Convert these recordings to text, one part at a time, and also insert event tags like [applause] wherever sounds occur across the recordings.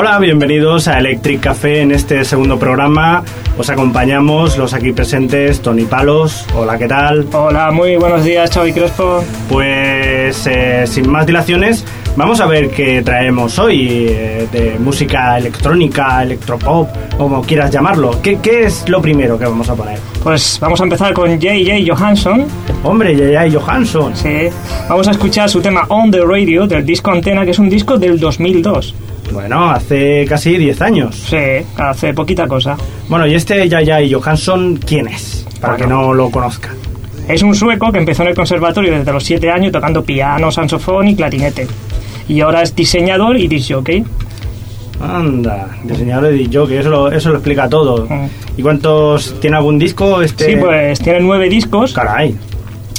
Hola, bienvenidos a Electric Café en este segundo programa. Os acompañamos los aquí presentes, Tony Palos. Hola, ¿qué tal? Hola, muy buenos días, Xavi Crespo. Pues eh, sin más dilaciones, vamos a ver qué traemos hoy eh, de música electrónica, electropop, como quieras llamarlo. ¿Qué, ¿Qué es lo primero que vamos a poner? Pues vamos a empezar con J.J. Johansson. Hombre, J.J. Johansson. Sí. Vamos a escuchar su tema On the Radio del disco Antena, que es un disco del 2002. Bueno, hace casi 10 años. Sí, hace poquita cosa. Bueno, ¿y este Yaya y Johansson quién es? Para Bueno. que no lo conozca. Es un sueco que empezó en el conservatorio desde los 7 años tocando piano, saxofón y clarinete. Y ahora es diseñador y disjockey. Anda, diseñador de DJ, eso lo, eso lo explica todo. Mm. ¿Y cuántos tiene algún disco? Este... Sí, pues tiene nueve discos. Caray.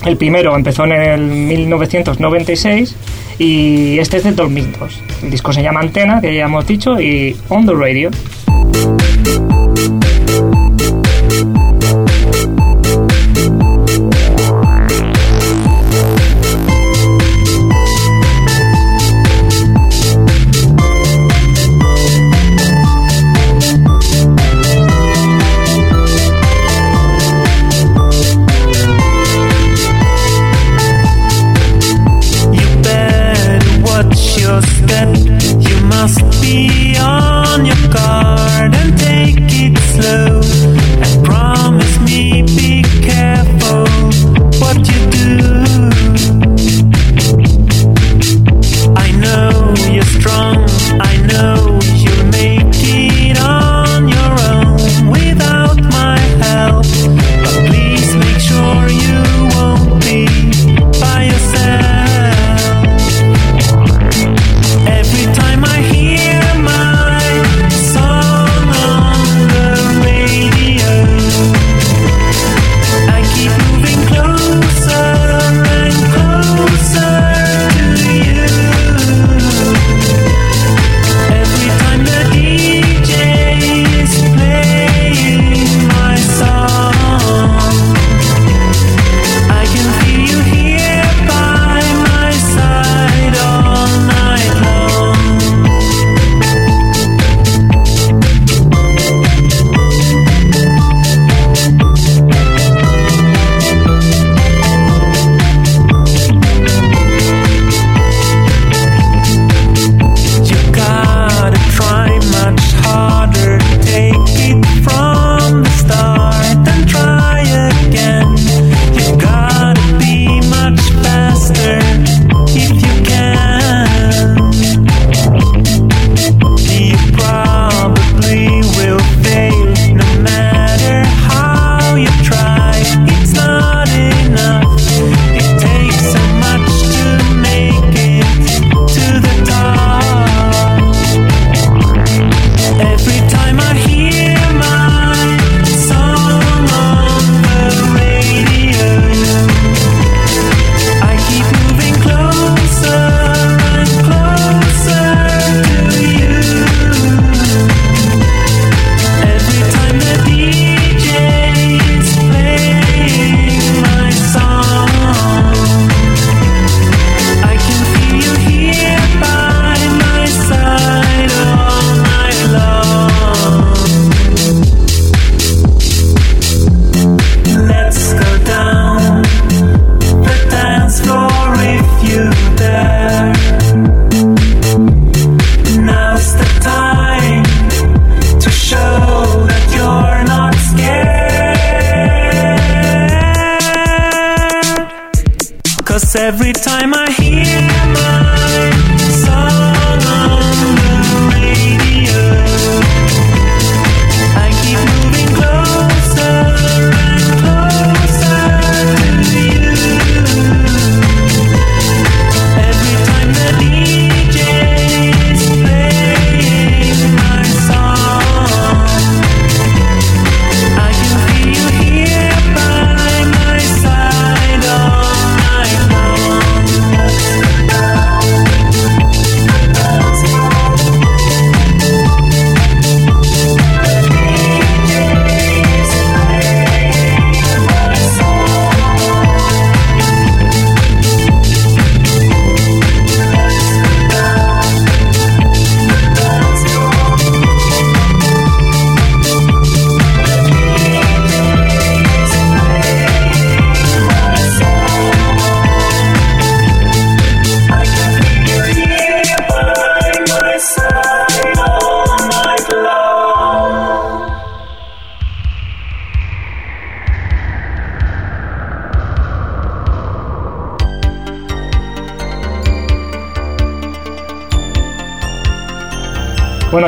El primero empezó en el 1996 y este es del 2002. El disco se llama Antena, que ya hemos dicho, y On the Radio.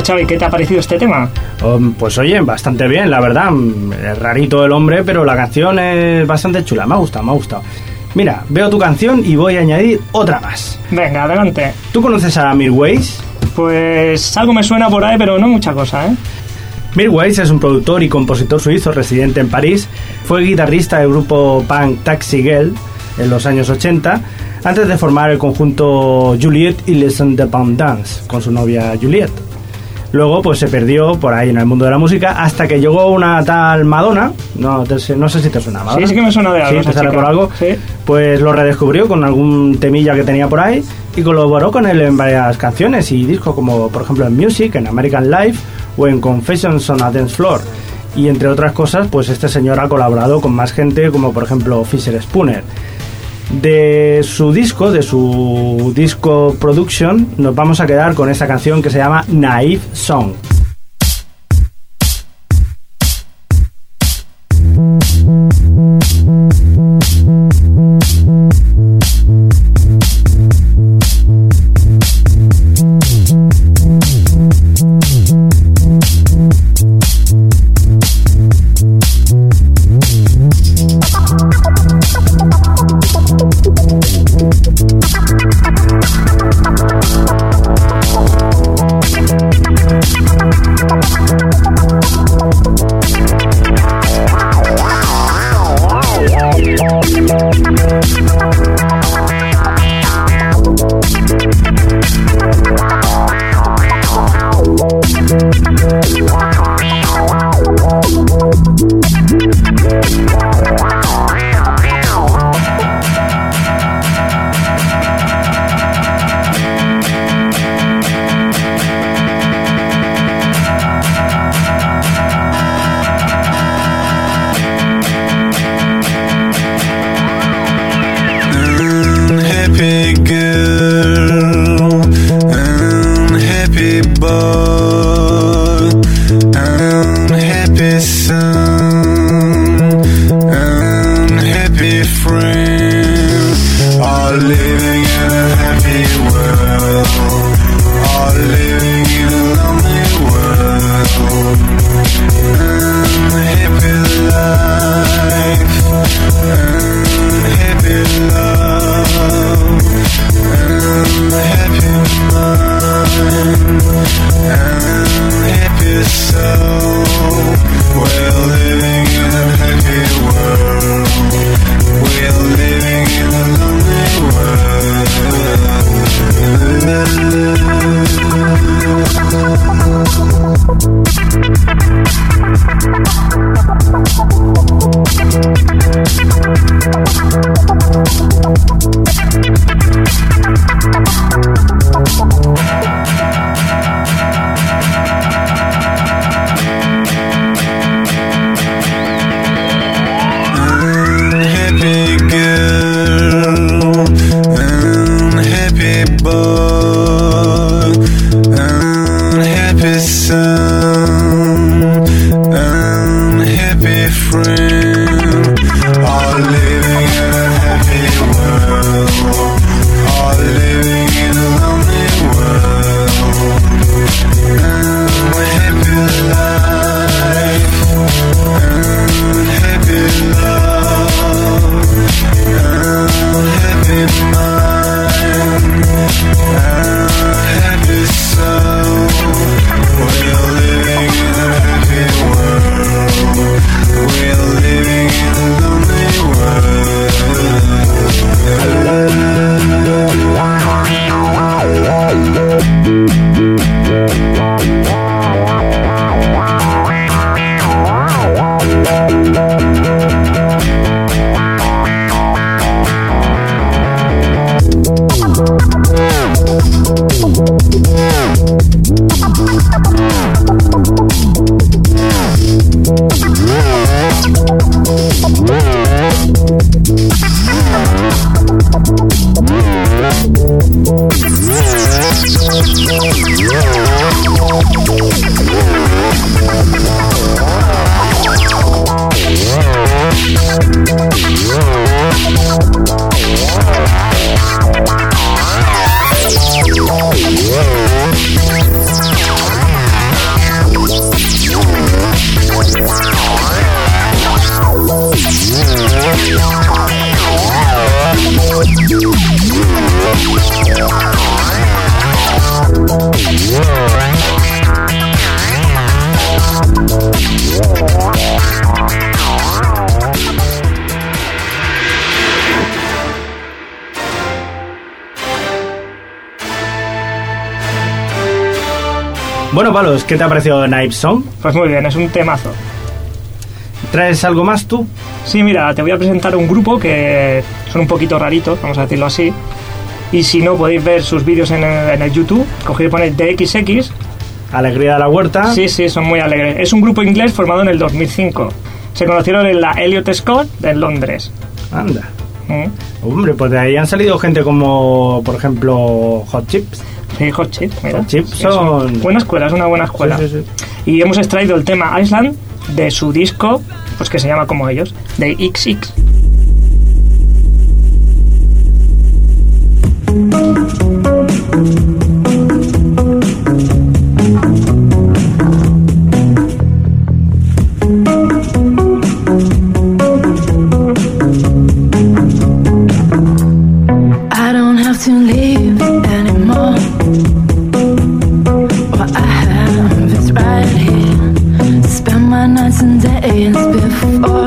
Bueno, Xavi, ¿qué te ha parecido este tema? Um, pues oye, bastante bien, la verdad. Mm, Es rarito el hombre, pero la canción es bastante chula. Me ha gustado, me ha gustado. Mira, veo tu canción y voy a añadir otra más. Venga, adelante. ¿Tú conoces a Mirways? Pues algo me suena por ahí, pero no mucha cosa, ¿eh? Mirwais es un productor y compositor suizo residente en París. Fue guitarrista del grupo punk Taxi Girl en los años 80, antes de formar el conjunto Juliette y Les Independants con su novia Juliette. Luego pues se perdió por ahí en el mundo de la música hasta que llegó una tal Madonna, no, te sé- no sé si te suena Madonna. Sí, sí que me suena de algo Sí, te sale por algo. Sí. Pues lo redescubrió con algún temilla que tenía por ahí y colaboró con él en varias canciones y discos como por ejemplo en Music, en American Life o en Confessions on a Dance Floor. Y entre otras cosas, pues este señor ha colaborado con más gente como por ejemplo Fisher Spooner. De su disco, de su disco Production, nos vamos a quedar con esta canción que se llama Naive Song. Bueno, Palos, ¿qué te ha parecido Knife Song? Pues muy bien, es un temazo. ¿Traes algo más tú? Sí, mira, te voy a presentar un grupo que son un poquito raritos, vamos a decirlo así. Y si no, podéis ver sus vídeos en el, en el YouTube. Cogéis y ponéis DXX. Alegría de la Huerta. Sí, sí, son muy alegres. Es un grupo inglés formado en el 2005. Se conocieron en la Elliot Scott de Londres. Anda. Mm. Hombre, pues de ahí han salido gente como, por ejemplo, Hot Chips. Sí, Hot Chip, mira. Chip son- Buena escuela, es una buena escuela. Sí, sí, sí. Y hemos extraído el tema Island de su disco, pues que se llama como ellos, de XX. Days before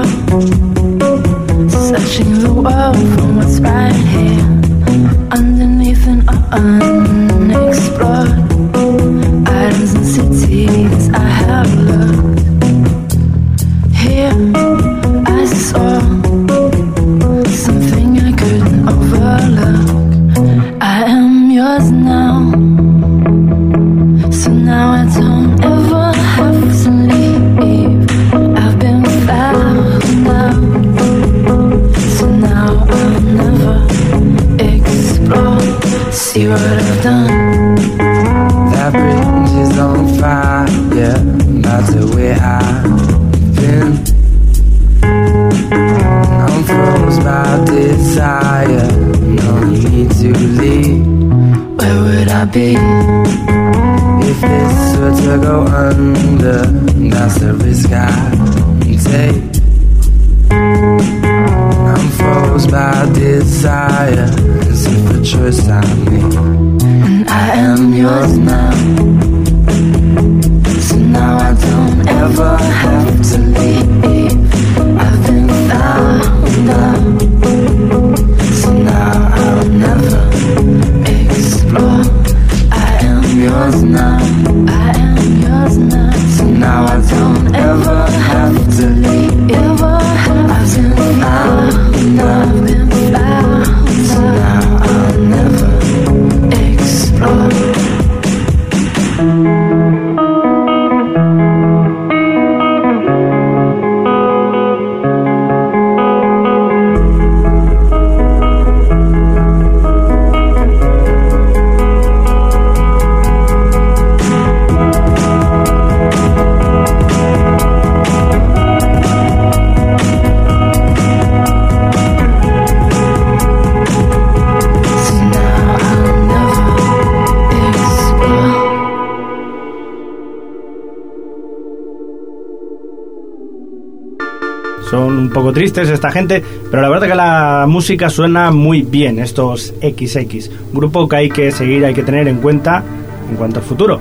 now I don't ever have to leave. Esta gente, pero la verdad que la música suena muy bien, estos XX. Grupo que hay que seguir, hay que tener en cuenta en cuanto al futuro.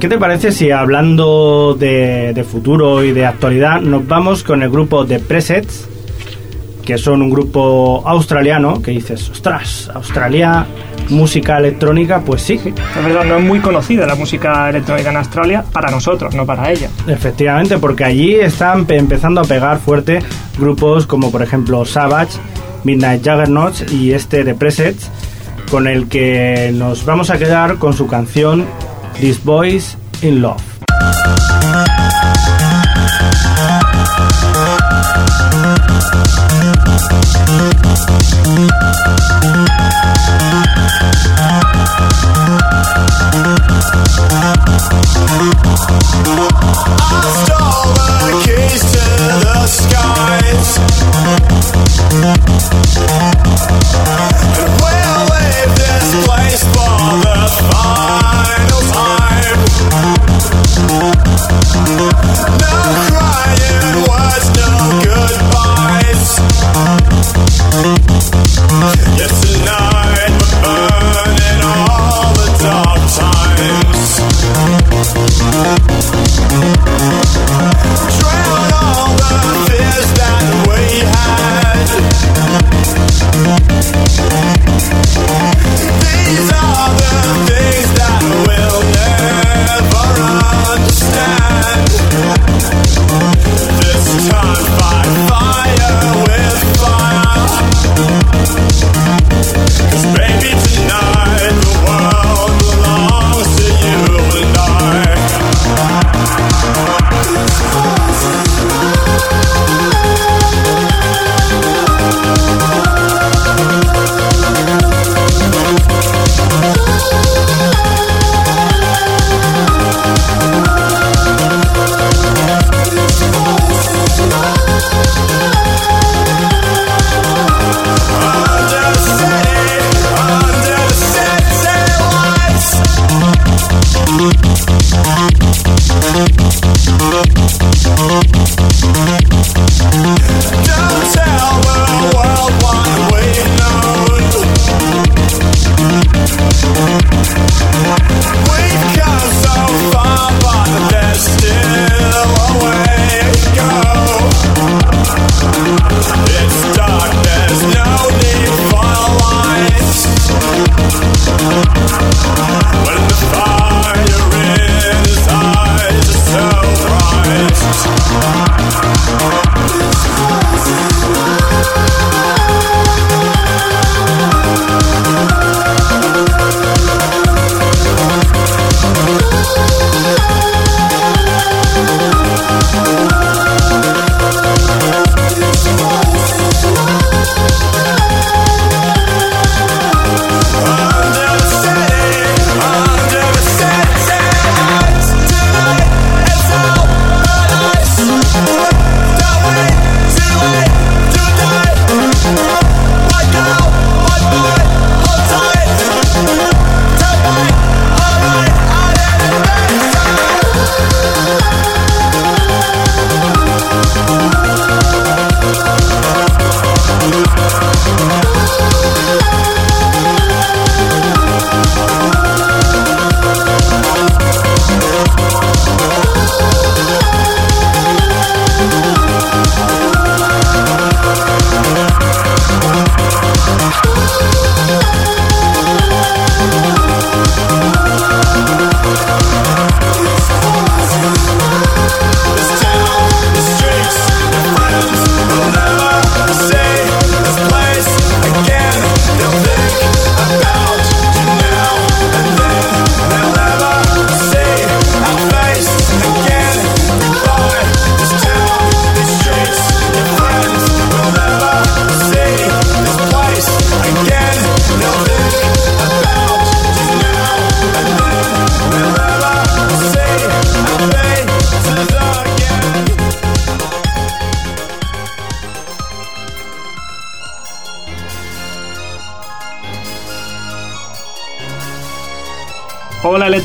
¿Qué te parece si hablando de, de futuro y de actualidad nos vamos con el grupo de Presets, que son un grupo australiano, que dices, ostras, Australia, música electrónica, pues sí, Es verdad, no es muy conocida la música electrónica en Australia para nosotros, no para ella. Efectivamente, porque allí están pe- empezando a pegar fuerte grupos como por ejemplo Savage, Midnight Juggernauts y este de Presets, con el que nos vamos a quedar con su canción This Boys in Love.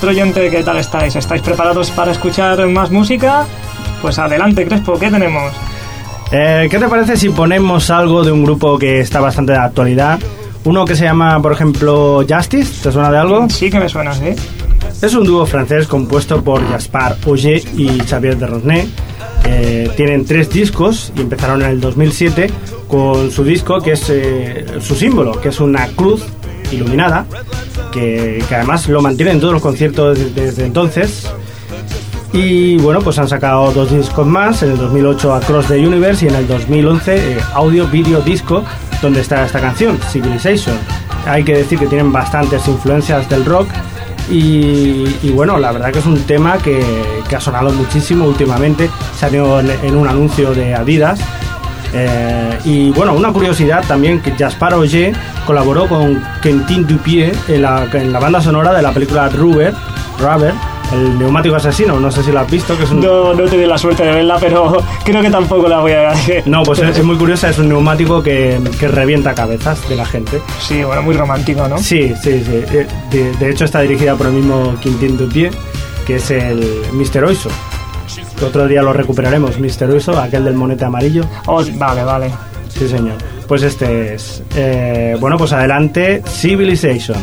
Electroyente, ¿qué tal estáis? ¿Estáis preparados para escuchar más música? Pues adelante, Crespo, ¿qué tenemos? Eh, ¿Qué te parece si ponemos algo de un grupo que está bastante de actualidad? Uno que se llama, por ejemplo, Justice, ¿te suena de algo? Sí que me suena, ¿sí? Es un dúo francés compuesto por Gaspar Auger y Xavier de Rosnay. Eh, tienen tres discos y empezaron en el 2007 con su disco que es eh, su símbolo, que es una cruz iluminada, que, además lo mantienen en todos los conciertos desde, entonces. Y bueno, pues han sacado dos discos más, en el 2008 Across the Universe y en el 2011 eh, Audio Video Disco, donde está esta canción, Civilization. Hay que decir que tienen bastantes influencias del rock y, bueno, la verdad que es un tema que, que ha sonado muchísimo últimamente, salió en, en un anuncio de Adidas. Eh, y bueno, una curiosidad también que Jaspar Auger colaboró con Quentin Dupieux en la, en la banda sonora de la película Rubber, Rubber, el neumático asesino, no sé si lo has visto, que es un... No, no he tenido la suerte de verla, pero [laughs] creo que tampoco la voy a ver. No, pues es, es muy curiosa, es un neumático que, que revienta cabezas de la gente. Sí, bueno, muy romántico, ¿no? Sí, sí, sí. Eh, De, de hecho está dirigida por el mismo Quintín Dupieux, que es el Mr. Oiso. Otro día lo recuperaremos, Mr. Oiso, aquel del monete amarillo. Oh, vale, vale. Sí, señor. Pues este es. Eh, bueno, pues adelante, Civilization.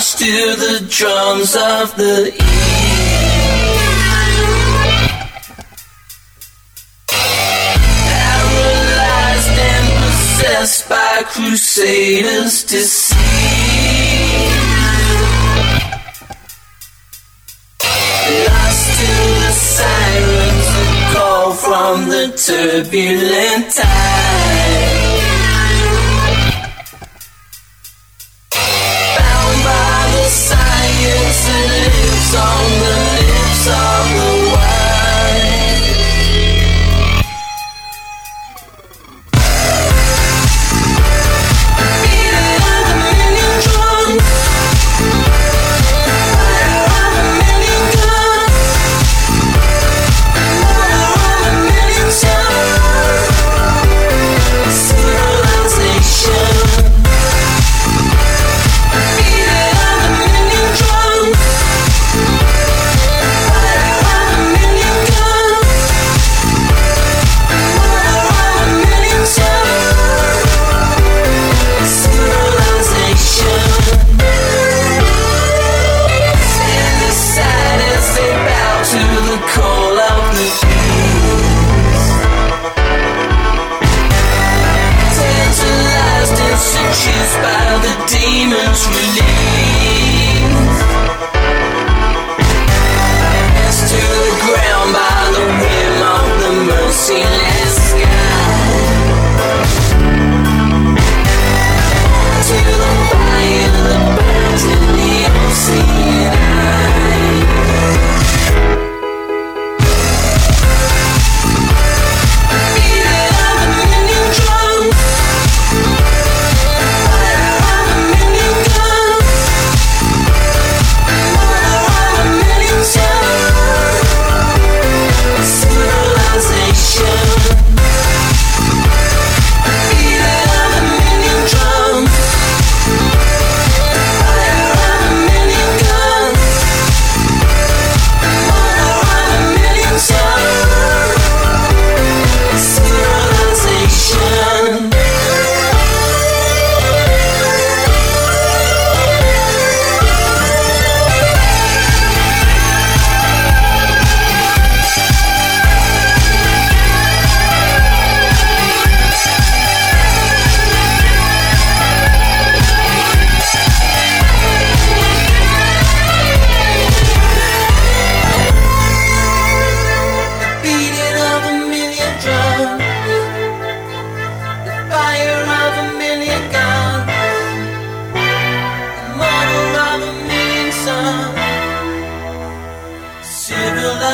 March to the drums of the Paralyzed and possessed by crusaders see. Lost to the sirens that call from the turbulent tide.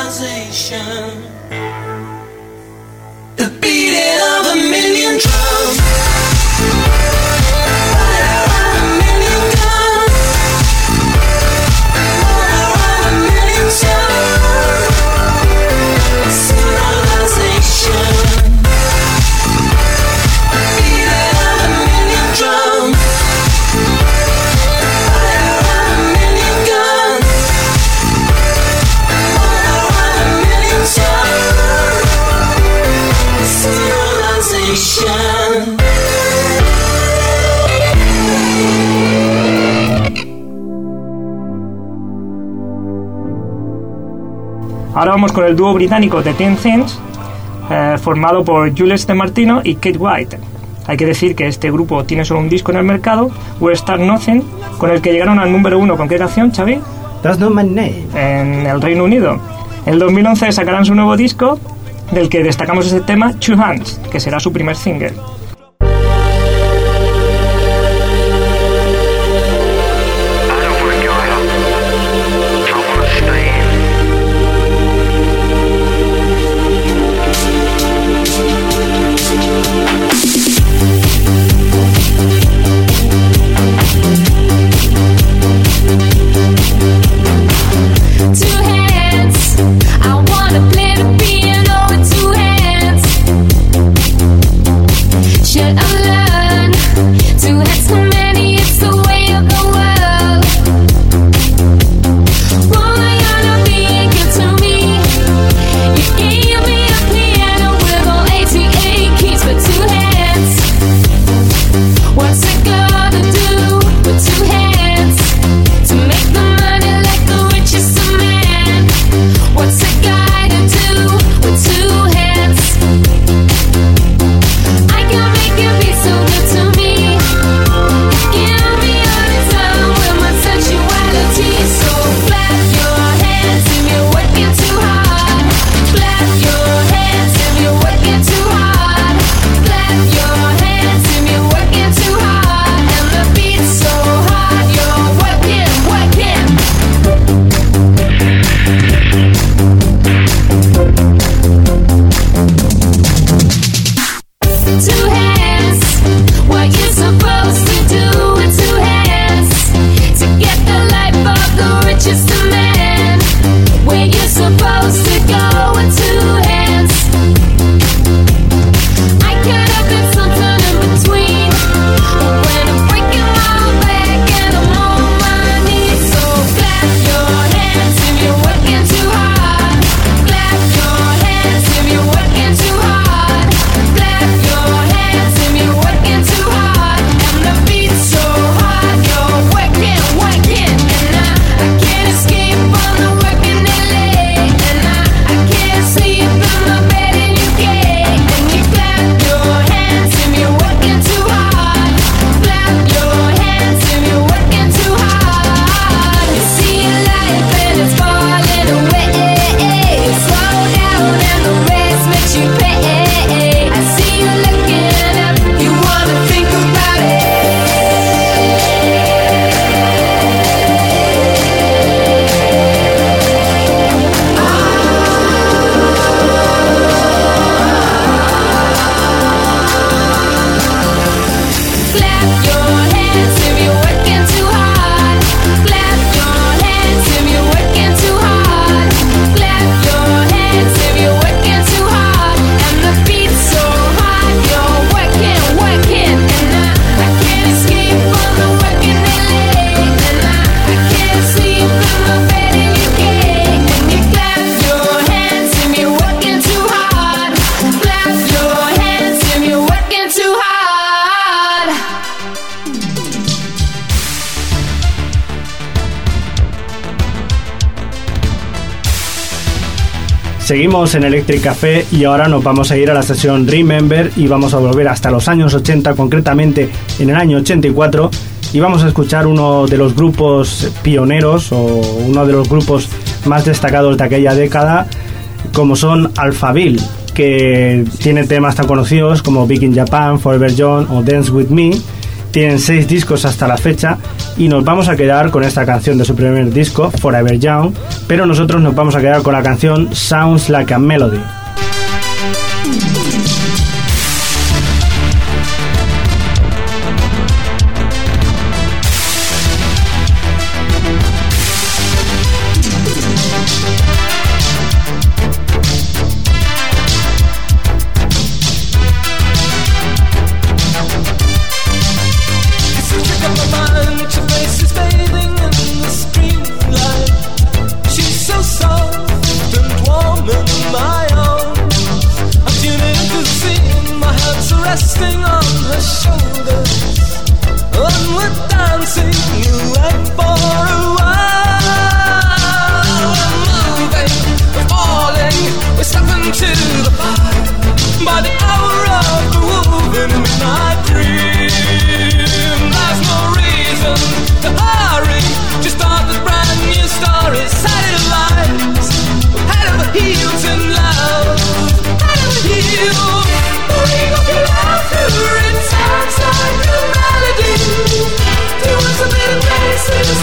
realization. Ahora vamos con el dúo británico de Ten Things, eh, formado por Jules De Martino y Kate White. Hay que decir que este grupo tiene solo un disco en el mercado, West Star Nothing, con el que llegaron al número uno. ¿Con qué canción, Xavi? That's not my name. En el Reino Unido. En 2011 sacarán su nuevo disco, del que destacamos ese tema, Two Hands, que será su primer single. to Seguimos en Electric Café y ahora nos vamos a ir a la sesión Remember y vamos a volver hasta los años 80, concretamente en el año 84 y vamos a escuchar uno de los grupos pioneros o uno de los grupos más destacados de aquella década, como son Alphaville, que tiene temas tan conocidos como Big in Japan, Forever John o Dance With Me, tienen seis discos hasta la fecha y nos vamos a quedar con esta canción de su primer disco, Forever Young, pero nosotros nos vamos a quedar con la canción Sounds Like a Melody.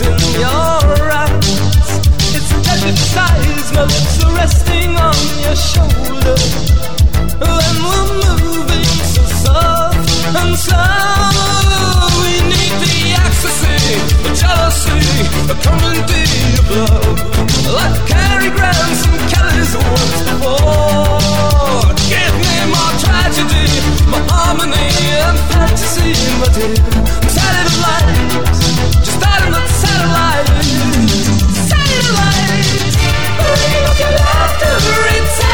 in your eyes. It's an advertisement resting on your shoulder. And we're moving so soft and slow the ecstasy, the jealousy, the comedy of love. Like Cary Grant and Kelly's once before. Give me my tragedy, my harmony and fantasy, my dear. Saturday lights, just out of the satellite. Satellite, Bring up your laughter, time.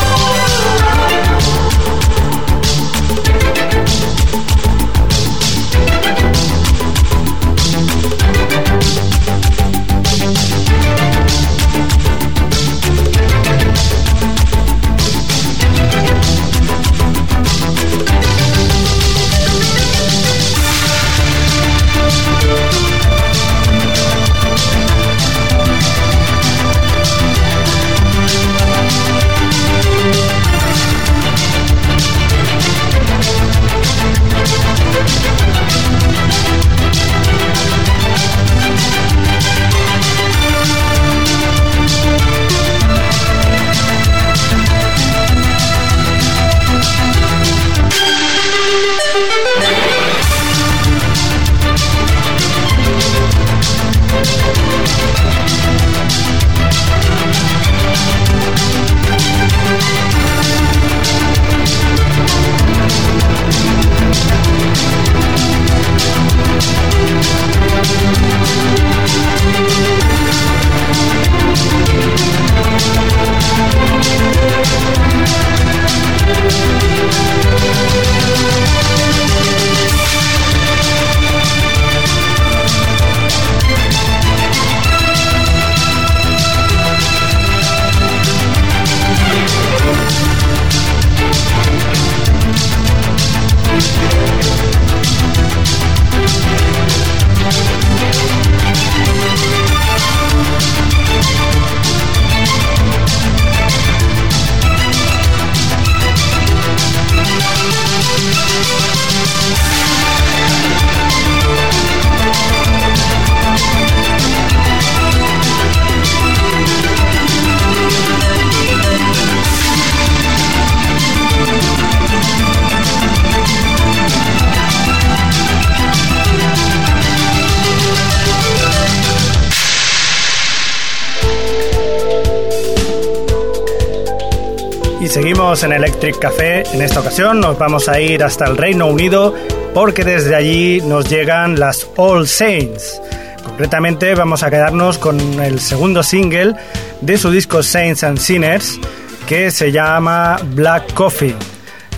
en Electric Café. En esta ocasión nos vamos a ir hasta el Reino Unido porque desde allí nos llegan las All Saints. Concretamente vamos a quedarnos con el segundo single de su disco Saints and Sinners que se llama Black Coffee.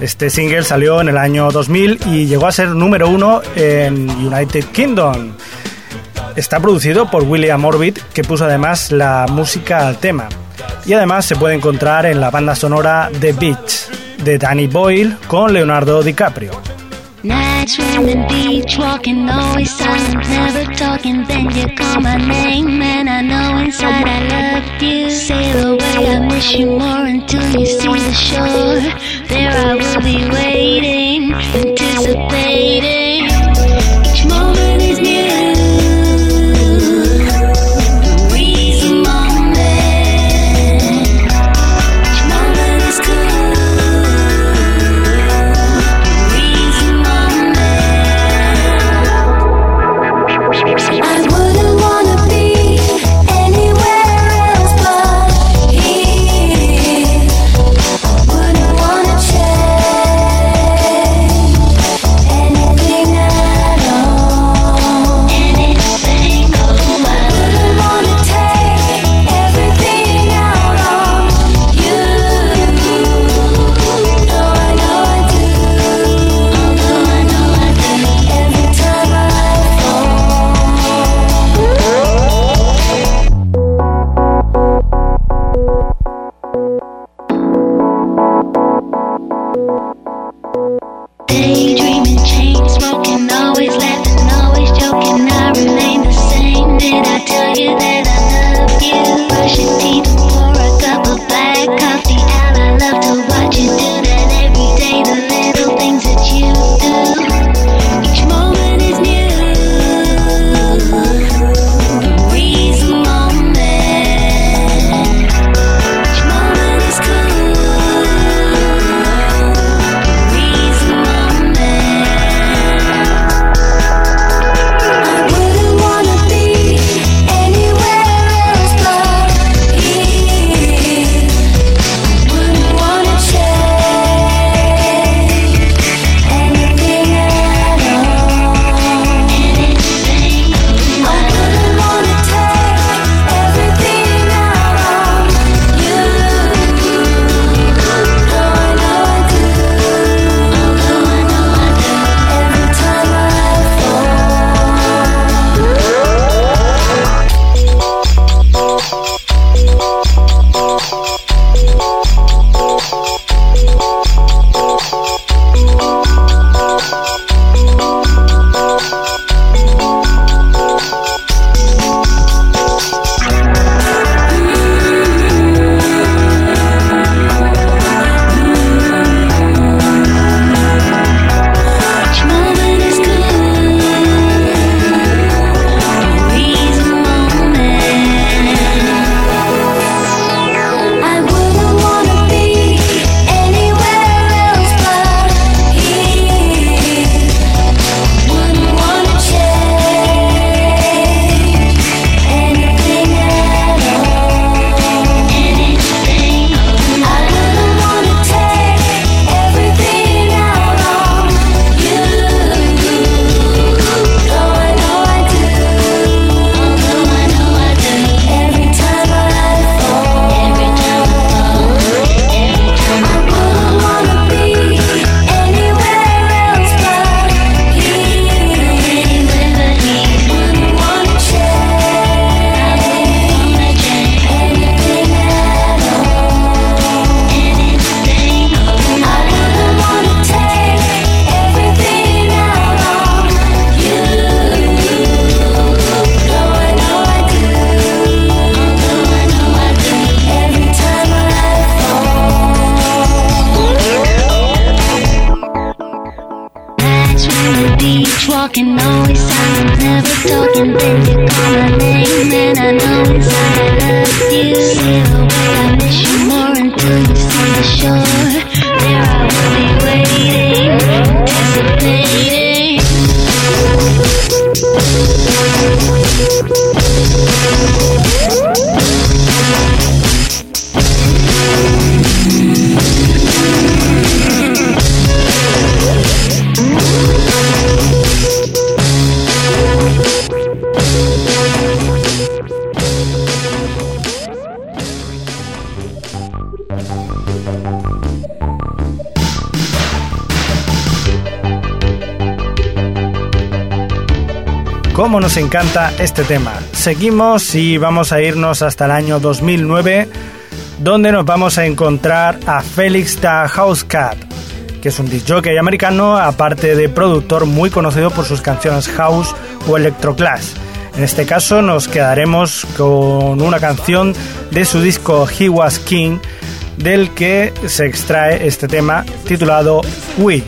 Este single salió en el año 2000 y llegó a ser número uno en United Kingdom. Está producido por William Orbit, que puso además la música al tema. Y además se puede encontrar en la banda sonora The Beach, de Danny Boyle con Leonardo DiCaprio. Cómo nos encanta este tema. Seguimos y vamos a irnos hasta el año 2009, donde nos vamos a encontrar a Felix the House Cat, que es un disc americano, aparte de productor muy conocido por sus canciones house o electroclash. En este caso nos quedaremos con una canción de su disco He Was King, del que se extrae este tema titulado We.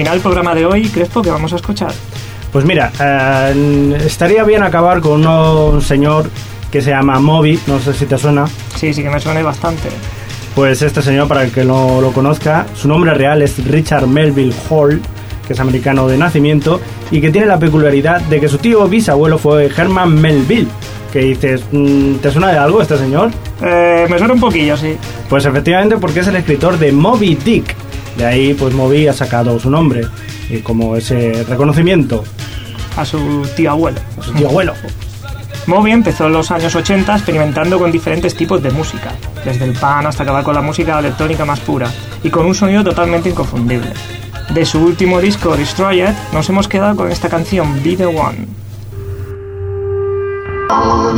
Terminar el programa de hoy, Crespo, que vamos a escuchar? Pues mira, eh, estaría bien acabar con un señor que se llama Moby, no sé si te suena. Sí, sí que me suena bastante. Pues este señor, para el que no lo conozca, su nombre real es Richard Melville Hall, que es americano de nacimiento y que tiene la peculiaridad de que su tío bisabuelo fue Herman Melville. Que dices, mm, ¿te suena de algo este señor? Eh, me suena un poquillo, sí. Pues efectivamente porque es el escritor de Moby Dick. De ahí pues Moby ha sacado su nombre y como ese reconocimiento A su tío abuelo. a su tío abuelo. Moby empezó en los años 80 experimentando con diferentes tipos de música, desde el pan hasta acabar con la música electrónica más pura, y con un sonido totalmente inconfundible. De su último disco, Destroyer, nos hemos quedado con esta canción, Be The One. Oh,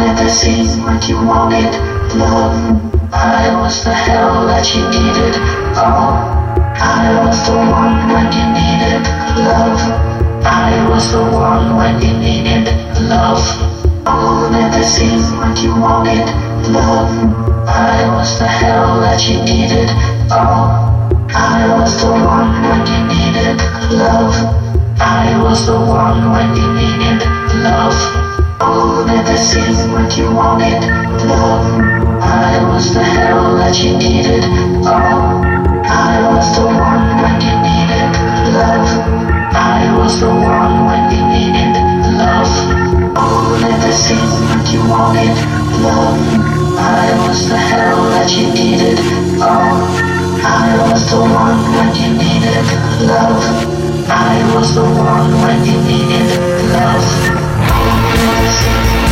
I was the that I one when you needed love. I was the one when you needed love. Oh, never seemed like you wanted love. I was the hell that you needed. Oh, I was the one when you needed love. I was the one when you needed love. Never seemed like you wanted love. I was the hell that you needed. Oh, I was the one when you needed love. I was the one when you needed love. Oh, never seemed like you wanted love. I was the hell that you needed. Oh, I was the one when you needed love. I was the one when you needed love. Oh,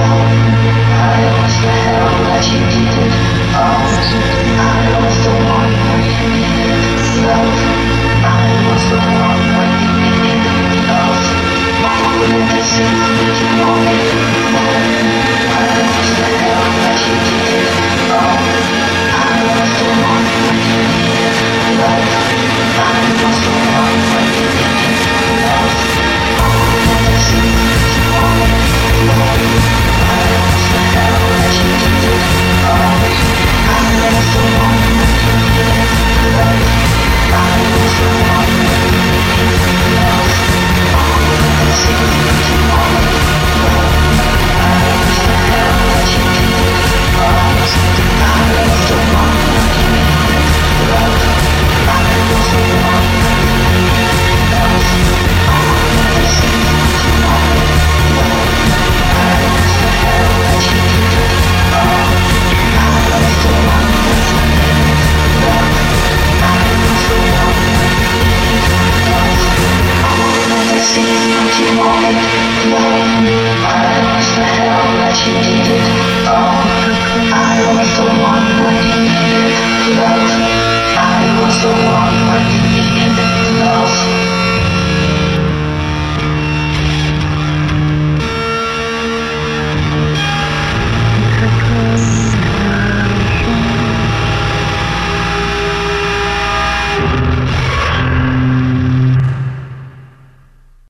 I was the hell that you needed. Oh,